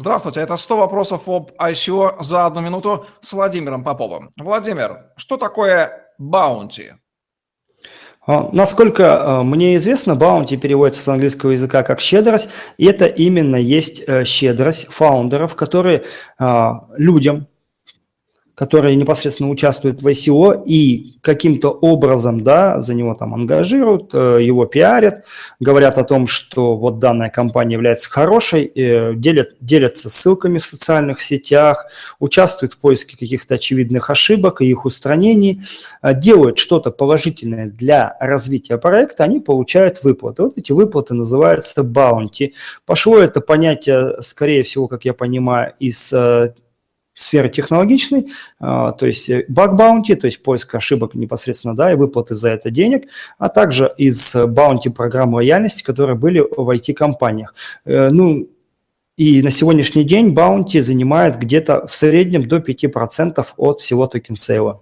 Здравствуйте, это 100 вопросов об ICO за одну минуту с Владимиром Поповым. Владимир, что такое баунти? А, насколько а, мне известно, баунти переводится с английского языка как щедрость, и это именно есть э, щедрость фаундеров, которые а, людям, которые непосредственно участвуют в ICO и каким-то образом да, за него там ангажируют, э, его пиарят, говорят о том, что вот данная компания является хорошей, э, делят, делятся ссылками в социальных сетях, участвуют в поиске каких-то очевидных ошибок и их устранений, э, делают что-то положительное для развития проекта, они получают выплаты. Вот эти выплаты называются баунти. Пошло это понятие, скорее всего, как я понимаю, из сферы технологичной, а, то есть баг баунти, то есть поиск ошибок непосредственно, да, и выплаты за это денег, а также из bounty программ лояльности, которые были в IT-компаниях. Э, ну, и на сегодняшний день bounty занимает где-то в среднем до 5% от всего token sale а.